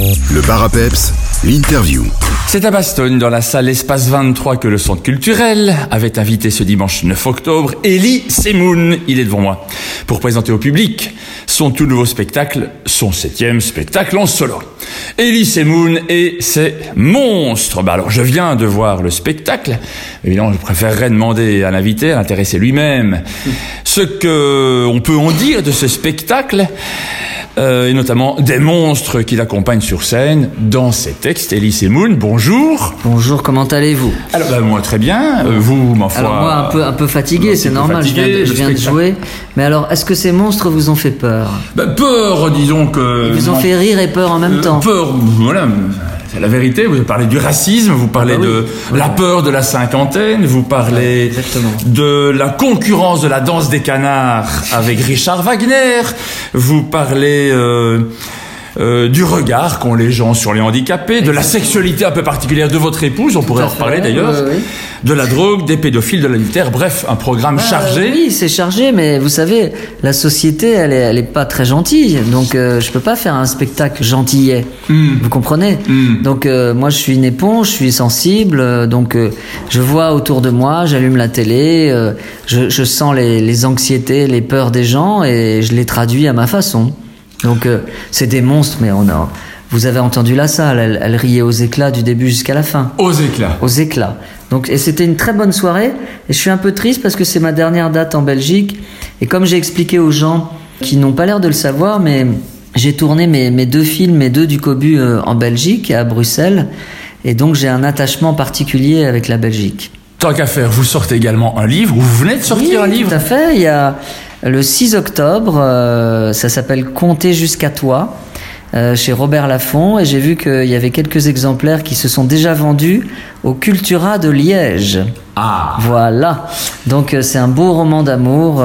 Le bar à peps, l'interview. C'est à Bastogne, dans la salle Espace 23, que le Centre culturel avait invité ce dimanche 9 octobre Elie Semoun. Il est devant moi. Pour présenter au public son tout nouveau spectacle, son septième spectacle en solo. Elie Semoun et ses monstres. Bah alors, je viens de voir le spectacle. Évidemment, je préférerais demander à l'invité, à l'intéresser lui-même, ce que on peut en dire de ce spectacle. Euh, et notamment des monstres qui l'accompagnent sur scène dans ses textes. Elise Moon, bonjour. Bonjour, comment allez-vous Alors, bah, moi très bien. Euh, vous, ma foi. Alors moi un peu un peu fatigué, c'est normal. fatigué, je viens, de, je le viens de spectacle. jouer. Mais alors, est-ce que ces monstres vous ont fait peur? Bah, peur, disons que. Ils vous ont fait rire et peur en même euh, temps. Peur, voilà. C'est la vérité. Vous parlez du racisme, vous parlez Ah bah de oui. la peur de la cinquantaine, vous parlez exactement. de la concurrence de la danse des canards avec Richard Wagner, vous parlez euh, euh, du regard qu'ont les gens sur les handicapés, de la sexualité un peu particulière de votre épouse, on pourrait en reparler d'ailleurs, oui, oui. de la drogue, des pédophiles, de l'adultère, bref, un programme Ah, chargé. Oui, c'est chargé, mais vous savez, la société, elle est, elle est pas très gentille, donc euh, je peux pas faire un spectacle gentillet. Hmm. Vous comprenez? Mm. Donc euh, moi, je suis une éponge, je suis sensible, euh, donc je vois autour de moi, j'allume la télé, je, je sens les, les anxiétés, les peurs des gens et je les traduis à ma façon. Donc euh, c'est des monstres, mais on a. Vous avez entendu la salle, elle, elle riait aux éclats du début jusqu'à la fin Aux éclats. aux éclats. Donc, et c'était une très bonne soirée. Et je suis un peu triste parce que c'est ma dernière date en Belgique. Et comme j'ai expliqué aux gens qui n'ont pas l'air de le savoir, mais j'ai tourné mes, mes deux films, mes deux du Cobu euh, en Belgique, à Bruxelles. Et donc j'ai un attachement particulier avec la Belgique. Tant qu'à faire, vous sortez également un livre, ou vous venez de sortir un livre. Tout à fait. Il y a le 6 octobre, euh, ça s'appelle Compter jusqu'à toi. euh, chez Robert Laffont et j'ai vu qu'il y avait quelques exemplaires qui se sont déjà vendus au Cultura de Liège. Ah. Voilà. Donc euh, c'est un beau roman d'amour.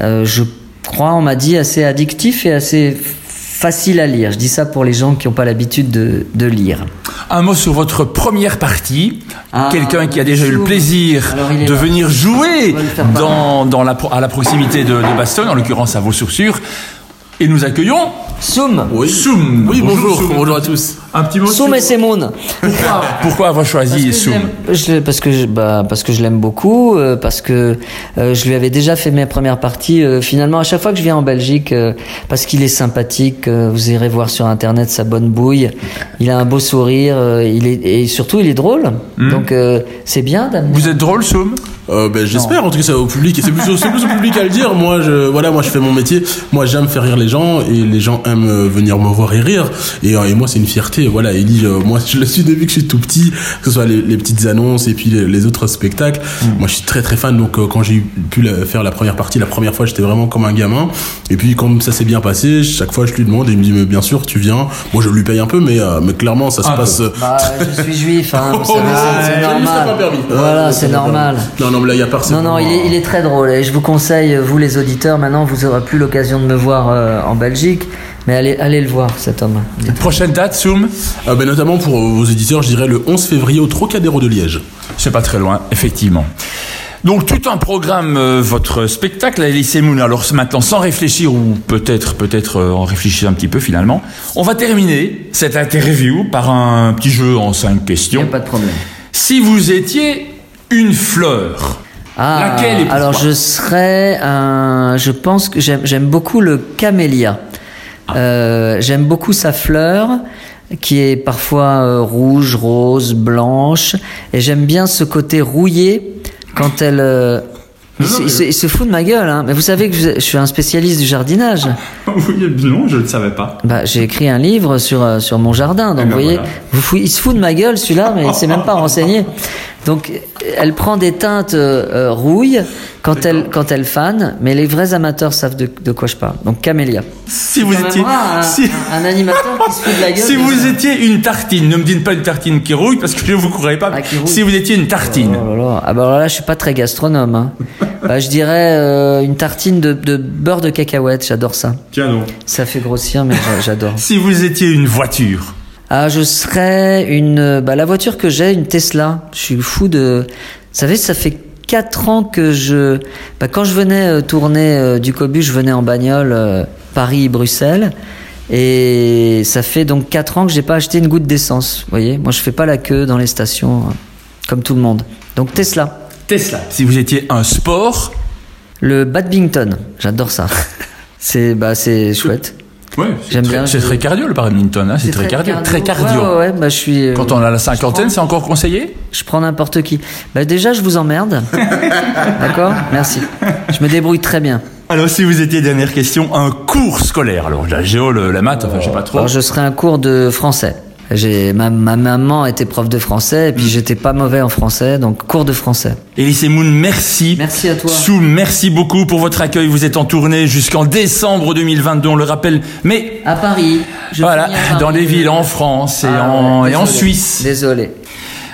je crois, on m'a dit, assez addictif et assez facile à lire. Je dis ça pour les gens qui n'ont pas l'habitude de, de lire. Un mot sur votre première partie. Ah, Quelqu'un qui a déjà eu le plaisir de venir jouer dans, dans la, à la proximité de, de Bastogne, en l'occurrence à vos sourcures. Et nous accueillons Soum Oui. Soum. Oui, bonjour. Soum. Bonjour à tous. Un petit mot Soum et Semoun. Pourquoi, pourquoi avoir choisi Parce Soum je parce que je, bah, parce que je l'aime beaucoup, euh, parce que euh, je lui avais déjà fait mes premières parties. euh, finalement, à chaque fois que je viens en Belgique, euh, parce qu'il est sympathique, euh, vous irez voir sur internet sa bonne bouille. Il a un beau sourire, euh, il est et surtout il est drôle. Donc euh, c'est bien d'amener. Vous êtes drôle, Soum? Euh, ben, j'espère en tout cas ça va au public et c'est plus, plus au public à le dire. Moi, je, voilà, moi je fais mon métier. Moi, j'aime faire rire les gens et les gens aiment euh, venir me voir et rire. Et, euh, et moi, c'est une fierté. Voilà, Ellie, euh, moi je le suis depuis que je suis tout petit, que ce soit les, les petites annonces et puis les, les autres spectacles. Moi, je suis très très fan. Donc, euh, quand j'ai pu la- faire la première partie, la première fois, j'étais vraiment comme un gamin. Et puis, comme ça s'est bien passé, chaque fois, je lui demande et il me dit, mais bien sûr, tu viens. Moi, je lui paye un peu, mais, mais clairement, ça se peu. passe. Bah, je suis juif, hein, Ah, c'est- normal. pas permis. Voilà, Ah, c'est normal. Non, non, mais là, il y a personne. Non, non, il est, il est très drôle et je vous conseille, vous les auditeurs, maintenant vous aurez plus l'occasion de me voir euh, en Belgique, mais allez, allez le voir cet homme. Prochaine date, Soum Euh, ben, notamment pour vos éditeurs, je dirais le 11 février au Trocadéro de Liège. C'est pas très loin, effectivement. Donc tout un programme, euh, votre spectacle à Elysée Moon. Alors maintenant, sans réfléchir ou peut-être, peut-être euh, en réfléchir un petit peu finalement, on va terminer cette interview par un petit jeu en cinq Il n'y questions. a pas de problème. Si vous étiez une fleur, Ah, Laquelle et pourquoi alors je serais un. Je pense que j'aime beaucoup le camélia. Euh, j'aime beaucoup sa fleur qui est parfois euh, rouge, rose, blanche, et j'aime bien ce côté rouillé quand elle. euh, il, se, il se- il se fout de ma gueule, hein. mais vous savez que je, je suis un spécialiste du jardinage. oui, non, je ne savais pas. Bah, j'ai écrit un livre sur, sur mon jardin, donc Eh ben vous voyez, voilà. vous fou- il se fout de ma gueule celui-là, mais il s'est même pas renseigné. Donc, elle prend des teintes euh, euh, rouille quand elle, quand elle fane, mais les vrais amateurs savent de, de quoi je parle. Donc, camélia. Si vous Quand étiez, un, si, un animateur qui se fout de la gueule. si vous ça. étiez une tartine, ne me dites pas une tartine qui rouille parce que je ne vous croirais pas. Ah, si vous étiez une tartine, Oh là là. Ah bah alors là, je suis pas très gastronome. Hein. bah, je dirais euh, une tartine de, de beurre de cacahuète, j'adore ça. tiens donc. Ça fait grossir, mais j'a- j'adore. Si vous étiez une voiture, Ah, je serais une. Bah, la voiture que j'ai, une Tesla. Je suis fou de. Vous savez, ça fait quatre ans que je. Bah, quand je venais euh, tourner euh, du Cobu, je venais en bagnole euh, Paris-Bruxelles. Et ça fait donc 4 ans que j'ai pas acheté une goutte d'essence. Vous voyez, moi je fais pas la queue dans les stations euh, comme tout le monde. Donc Tesla. Tesla. Si vous étiez un sport, Le badminton, j'adore ça. C'est bah c'est chouette. Ouais, J'aime c'est très- bien, C'est je- très cardio le badminton, hein, c'est très, cardio. Très cardio. Ouais, ouais, ouais, bah je suis. euh, Quand on a la cinquantaine, prends- c'est encore conseillé Je prends n'importe qui. Bah déjà, je vous emmerde. D'accord? Merci. Je me débrouille très bien. Alors, si vous étiez, dernière question, un cours scolaire, alors la géo, le- la maths, enfin, je sais pas trop. Alors, je serai un cours de français. J'ai ma, ma maman était prof de français et Mm. puis j'étais pas mauvais en français, donc cours de français. Elise Moon, merci. Merci à toi. Soum, merci beaucoup pour votre accueil. Vous êtes en tournée jusqu'en décembre 2022, on le rappelle. Mais À Paris. je voilà, finis à Paris. dans les villes en France et, Ah en, et en. Suisse. Désolé.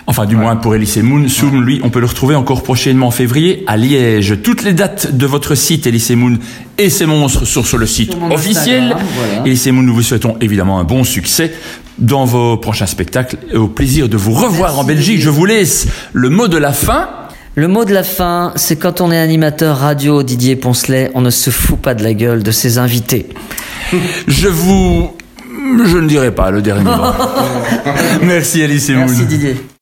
Enfin, du moins pour Elise Moon. Soum, lui, on peut le retrouver encore prochainement en février à Liège. Toutes les dates de votre site, Elise Moon et ses monstres, sont sur le site officiel. Voilà. Elise Moon, nous vous souhaitons évidemment un bon succès dans vos prochains spectacles et au plaisir de vous revoir Merci, en Belgique. Je vous laisse le mot de la fin. Le mot de la fin, c'est quand on est animateur radio, Didier Poncelet, on ne se fout pas de la gueule de ses invités. Je vous... Je ne dirai pas le dernier mot. Merci Alice et Merci Moon. Didier.